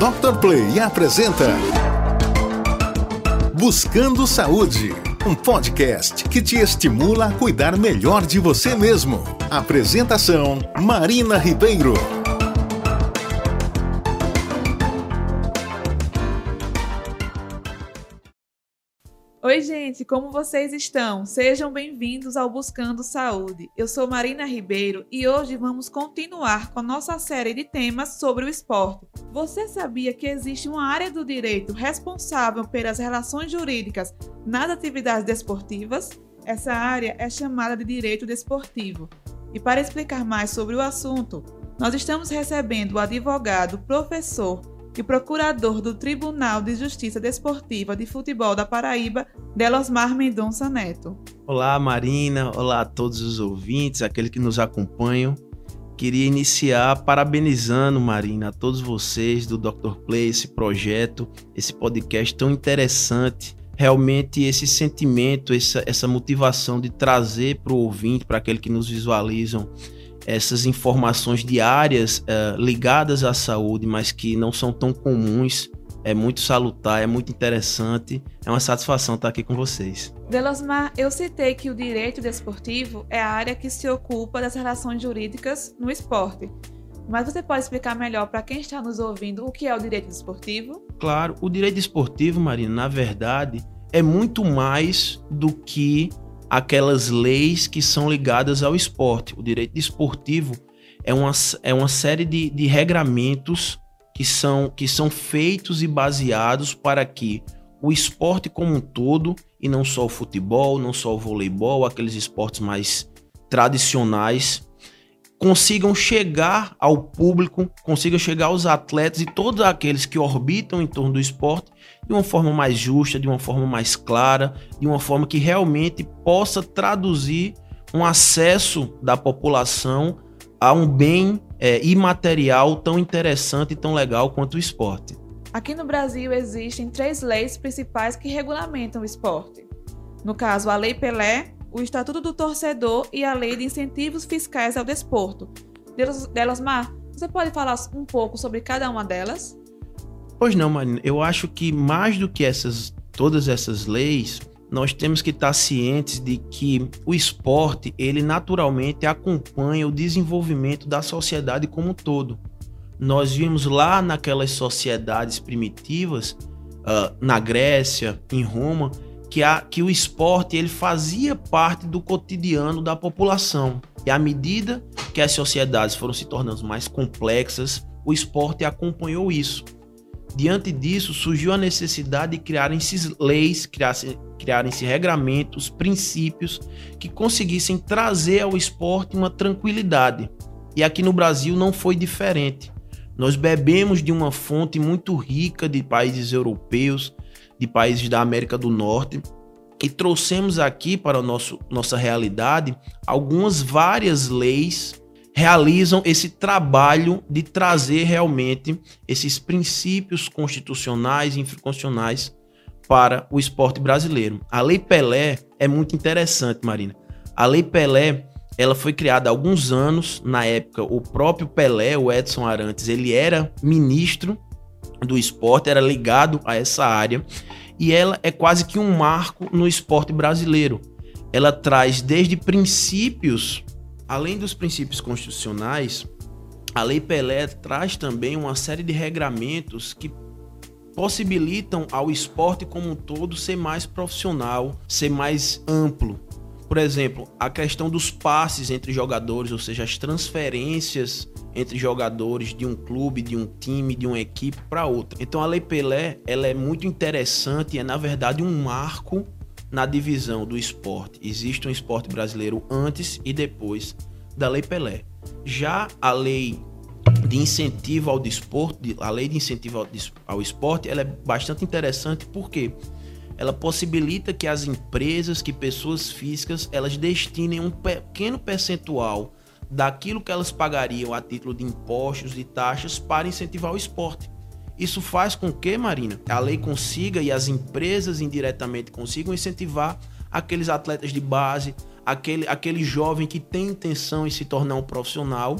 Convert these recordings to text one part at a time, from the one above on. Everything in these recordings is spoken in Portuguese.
Dr. Play apresenta Buscando Saúde, um podcast que te estimula a cuidar melhor de você mesmo. Apresentação: Marina Ribeiro. Gente, como vocês estão? Sejam bem-vindos ao Buscando Saúde. Eu sou Marina Ribeiro e hoje vamos continuar com a nossa série de temas sobre o esporte. Você sabia que existe uma área do direito responsável pelas relações jurídicas nas atividades desportivas? Essa área é chamada de direito desportivo. E para explicar mais sobre o assunto, nós estamos recebendo o advogado, professor e procurador do Tribunal de Justiça Desportiva de Futebol da Paraíba, Delosmar Mendonça Neto. Olá, Marina. Olá a todos os ouvintes, aqueles que nos acompanham. Queria iniciar parabenizando, Marina, a todos vocês do Dr. Play, esse projeto, esse podcast tão interessante. Realmente, esse sentimento, essa, essa motivação de trazer para o ouvinte, para aqueles que nos visualizam, essas informações diárias uh, ligadas à saúde, mas que não são tão comuns, é muito salutar, é muito interessante. É uma satisfação estar aqui com vocês. Delosmar, eu citei que o direito desportivo é a área que se ocupa das relações jurídicas no esporte. Mas você pode explicar melhor para quem está nos ouvindo o que é o direito desportivo? Claro, o direito desportivo, Marina, na verdade, é muito mais do que aquelas leis que são ligadas ao esporte. O direito desportivo é uma, é uma série de, de regramentos que são, que são feitos e baseados para que o esporte como um todo, e não só o futebol, não só o voleibol, aqueles esportes mais tradicionais, consigam chegar ao público, consigam chegar aos atletas e todos aqueles que orbitam em torno do esporte de uma forma mais justa, de uma forma mais clara, de uma forma que realmente possa traduzir um acesso da população a um bem é, imaterial tão interessante e tão legal quanto o esporte. Aqui no Brasil existem três leis principais que regulamentam o esporte. No caso, a Lei Pelé, o Estatuto do Torcedor e a Lei de Incentivos Fiscais ao Desporto. Delosmar, você pode falar um pouco sobre cada uma delas? Pois não, Marina. Eu acho que mais do que essas, todas essas leis, nós temos que estar cientes de que o esporte, ele naturalmente acompanha o desenvolvimento da sociedade como um todo. Nós vimos lá naquelas sociedades primitivas, uh, na Grécia, em Roma, que, a, que o esporte ele fazia parte do cotidiano da população. E à medida que as sociedades foram se tornando mais complexas, o esporte acompanhou isso. Diante disso, surgiu a necessidade de criarem-se leis, criarem-se regramentos, princípios que conseguissem trazer ao esporte uma tranquilidade. E aqui no Brasil não foi diferente. Nós bebemos de uma fonte muito rica de países europeus, de países da América do Norte e trouxemos aqui para nosso, nossa realidade algumas várias leis realizam esse trabalho de trazer realmente esses princípios constitucionais e infraconstitucionais para o esporte brasileiro. A Lei Pelé é muito interessante, Marina. A Lei Pelé, ela foi criada há alguns anos, na época o próprio Pelé, o Edson Arantes, ele era ministro do esporte, era ligado a essa área e ela é quase que um marco no esporte brasileiro. Ela traz desde princípios, além dos princípios constitucionais, a Lei Pelé traz também uma série de regramentos que possibilitam ao esporte como um todo ser mais profissional, ser mais amplo. Por exemplo, a questão dos passes entre jogadores, ou seja, as transferências entre jogadores de um clube, de um time, de uma equipe para outra. Então a Lei Pelé, ela é muito interessante e é na verdade um marco na divisão do esporte. Existe um esporte brasileiro antes e depois da Lei Pelé. Já a lei de incentivo ao desporto, a lei de incentivo ao esporte, ela é bastante interessante porque ela possibilita que as empresas, que pessoas físicas, elas destinem um pequeno percentual daquilo que elas pagariam a título de impostos e taxas para incentivar o esporte. Isso faz com que, Marina, a lei consiga e as empresas indiretamente consigam incentivar aqueles atletas de base, aquele, aquele jovem que tem intenção em se tornar um profissional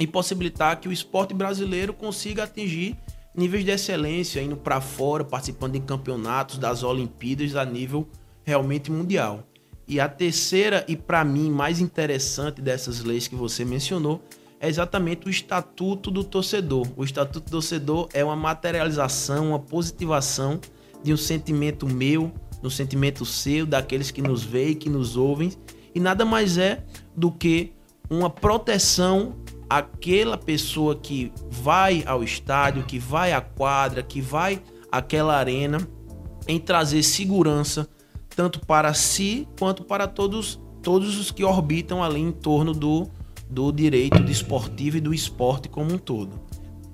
e possibilitar que o esporte brasileiro consiga atingir níveis de excelência, indo para fora, participando de campeonatos das Olimpíadas a nível realmente mundial. E a terceira e para mim mais interessante dessas leis que você mencionou é exatamente o estatuto do torcedor. O estatuto do torcedor é uma materialização, uma positivação de um sentimento meu, um sentimento seu, daqueles que nos veem, que nos ouvem, e nada mais é do que uma proteção àquela pessoa que vai ao estádio, que vai à quadra, que vai àquela arena, em trazer segurança tanto para si quanto para todos, todos os que orbitam ali em torno do, do direito desportivo e do esporte como um todo.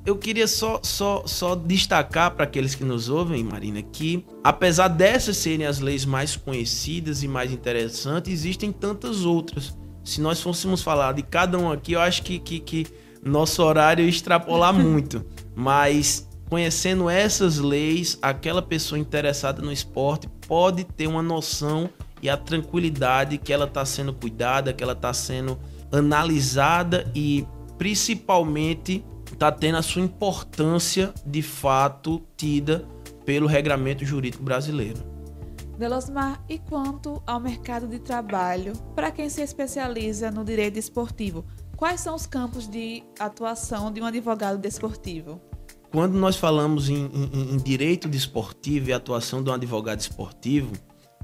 Eu queria só, só, só destacar para aqueles que nos ouvem, Marina, que apesar dessas serem as leis mais conhecidas e mais interessantes, existem tantas outras. Se nós fôssemos falar de cada um aqui, eu acho que, que, que nosso horário ia extrapolar muito. Mas conhecendo essas leis, aquela pessoa interessada no esporte pode ter uma noção e a tranquilidade que ela está sendo cuidada, que ela está sendo analisada e principalmente está tendo a sua importância de fato tida pelo regramento jurídico brasileiro. Delosmar, e quanto ao mercado de trabalho, para quem se especializa no direito esportivo, quais são os campos de atuação de um advogado desportivo? Quando nós falamos em, em, em direito desportivo e atuação de um advogado esportivo,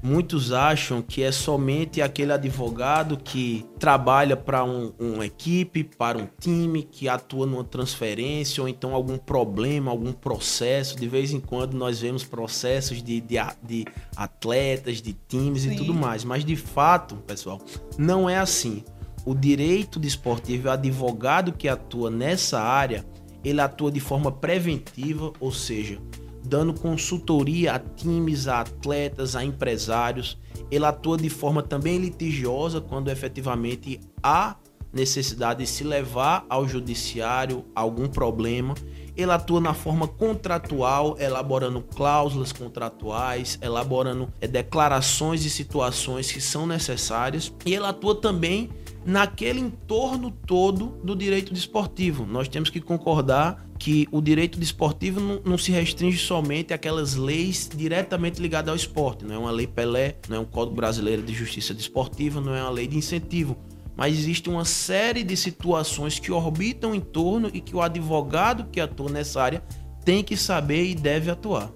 muitos acham que é somente aquele advogado que trabalha para um, uma equipe, para um time, que atua numa transferência ou então algum problema, algum processo. De vez em quando nós vemos processos de, de, de atletas, de times Sim. e tudo mais. Mas de fato, pessoal, não é assim. O direito desportivo, o advogado que atua nessa área, ele atua de forma preventiva, ou seja, dando consultoria a times, a atletas, a empresários. Ele atua de forma também litigiosa quando efetivamente há necessidade de se levar ao judiciário algum problema. Ele atua na forma contratual, elaborando cláusulas contratuais, elaborando é, declarações e situações que são necessárias. E ele atua também naquele entorno todo do direito desportivo. Nós temos que concordar que o direito desportivo não, não, se restringe somente àquelas leis diretamente ligadas ao esporte. Não é uma lei Pelé, não é um Código Brasileiro de Justiça Desportiva, não é uma lei de incentivo. Mas existe uma série de situações que orbitam em torno e que o advogado que atua nessa área tem que saber e deve atuar.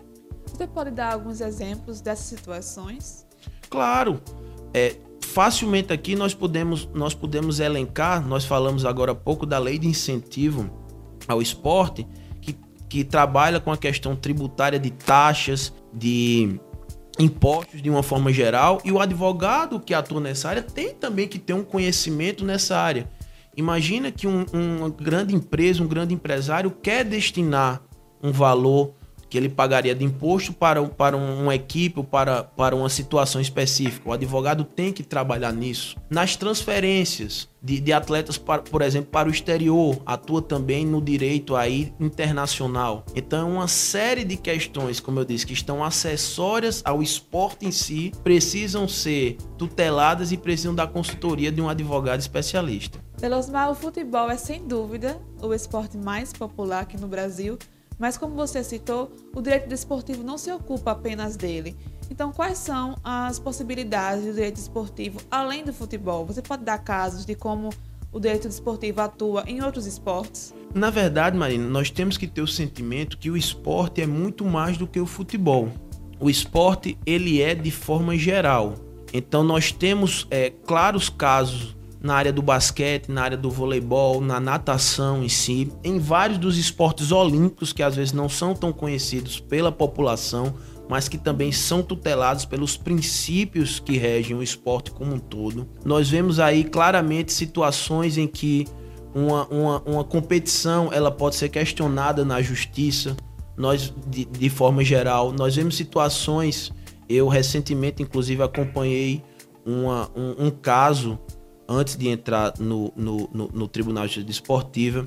Você pode dar alguns exemplos dessas situações? Claro. É, facilmente aqui nós podemos, nós podemos elencar, nós falamos agora há pouco da lei de incentivo ao esporte, que, que trabalha com a questão tributária de taxas, de impostos de uma forma geral, e o advogado que atua nessa área tem também que ter um conhecimento nessa área. Imagina que um, uma grande empresa, um grande empresário quer destinar um valor que ele pagaria de imposto para, para uma equipe para, para uma situação específica. O advogado tem que trabalhar nisso. Nas transferências de, de atletas, para, por exemplo, para o exterior, atua também no direito aí internacional. Então, é uma série de questões, como eu disse, que estão acessórias ao esporte em si, precisam ser tuteladas e precisam da consultoria de um advogado especialista. Velosmar, o futebol é sem dúvida o esporte mais popular aqui no Brasil mas como você citou, o direito desportivo não se ocupa apenas dele. Então, quais são as possibilidades do direito desportivo além do futebol? Você pode dar casos de como o direito desportivo atua em outros esportes? Na verdade, Marina, nós temos que ter o sentimento que o esporte é muito mais do que o futebol. O esporte ele é de forma geral. Então nós temos é, claros casos na área do basquete, na área do voleibol, na natação em si, em vários dos esportes olímpicos que às vezes não são tão conhecidos pela população, mas que também são tutelados pelos princípios que regem o esporte como um todo. Nós vemos aí claramente situações em que uma, uma, uma competição ela pode ser questionada na justiça. Nós, de, de forma geral, nós vemos situações. Eu recentemente, inclusive, acompanhei uma, um, um caso antes de entrar no, no, no, no Tribunal de Justiça Esportiva,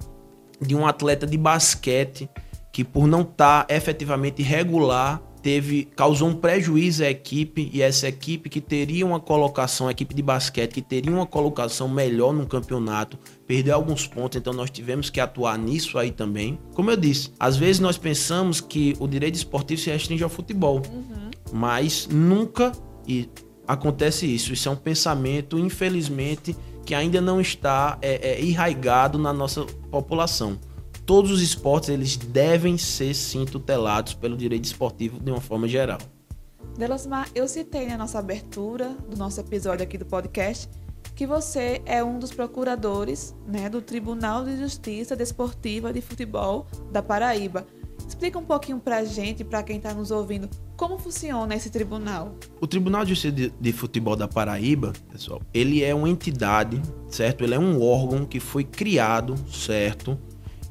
de um atleta de basquete que, por não estar tá efetivamente regular teve causou um prejuízo à equipe e essa equipe que teria uma colocação, a equipe de basquete que teria uma colocação melhor no campeonato, perdeu alguns pontos, então nós tivemos que atuar nisso aí também. Como eu disse, às vezes nós pensamos que o direito esportivo se restringe ao futebol, uhum. mas nunca e acontece isso. Isso é um pensamento, infelizmente, que ainda não está é, é, enraigado na nossa população todos os esportes eles devem ser sim tutelados pelo direito esportivo de uma forma geral. Delasmar, eu citei na nossa abertura do nosso episódio aqui do podcast que você é um dos procuradores né, do Tribunal de Justiça Desportiva de Futebol da Paraíba. Explica um pouquinho para a gente, para quem está nos ouvindo, como funciona esse tribunal. O Tribunal de Justiça de, Futebol da Paraíba, pessoal, ele é uma entidade, certo? Ele é um órgão que foi criado, certo?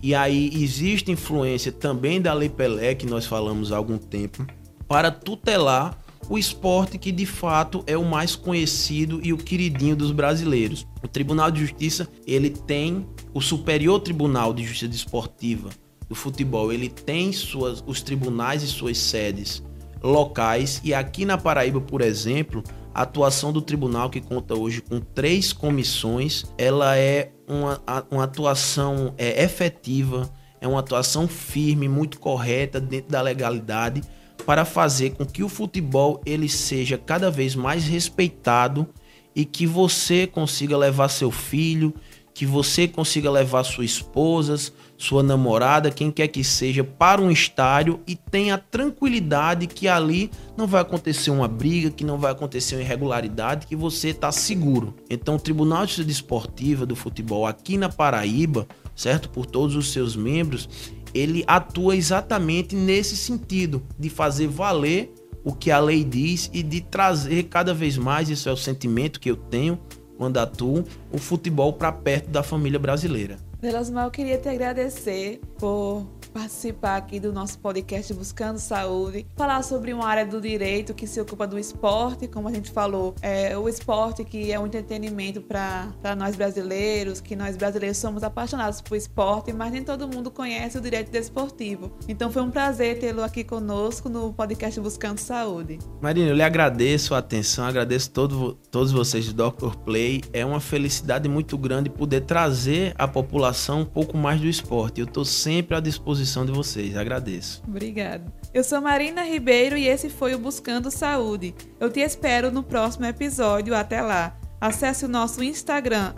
E aí existe influência também da Lei Pelé, que nós falamos há algum tempo, para tutelar o esporte que de fato é o mais conhecido e o queridinho dos brasileiros. O Tribunal de Justiça, ele tem o Superior Tribunal de Justiça Desportiva do futebol, ele tem suas os tribunais e suas sedes locais. E aqui na Paraíba, por exemplo, a atuação do tribunal, que conta hoje com três comissões, ela é uma, uma atuação é, efetiva, é uma atuação firme, muito correta dentro da legalidade para fazer com que o futebol ele seja cada vez mais respeitado e que você consiga levar seu filho, que você consiga levar sua esposa, sua namorada, quem quer que seja, para um estádio e tenha tranquilidade que ali não vai acontecer uma briga, que não vai acontecer uma irregularidade, que você está seguro. Então, o Tribunal de Justiça Esportiva do Futebol aqui na Paraíba, certo? Por todos os seus membros, ele atua exatamente nesse sentido, de fazer valer o que a lei diz e de trazer cada vez mais, isso é o sentimento que eu tenho, quando atuam o futebol para perto da família brasileira. Delasmar, eu queria te agradecer por participar aqui do nosso podcast Buscando Saúde, falar sobre uma área do direito que se ocupa do esporte, como a gente falou, é o esporte que é um entretenimento para nós brasileiros, que nós brasileiros somos apaixonados por esporte, mas nem todo mundo conhece o direito desportivo. Então foi um prazer tê-lo aqui conosco no podcast Buscando Saúde. Marina, eu lhe agradeço a atenção, agradeço todo, todos vocês do Dr. Play. É uma felicidade muito grande poder trazer à população um pouco mais do esporte. Eu estou sempre à disposição disposição de vocês. Agradeço. Obrigada. Eu sou Marina Ribeiro e esse foi o Buscando Saúde. Eu te espero no próximo episódio. Até lá. Acesse o nosso Instagram,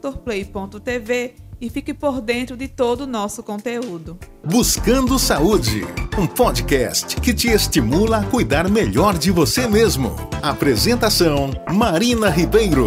drplay.tv e fique por dentro de todo o nosso conteúdo. Buscando Saúde, um podcast que te estimula a cuidar melhor de você mesmo. Apresentação: Marina Ribeiro.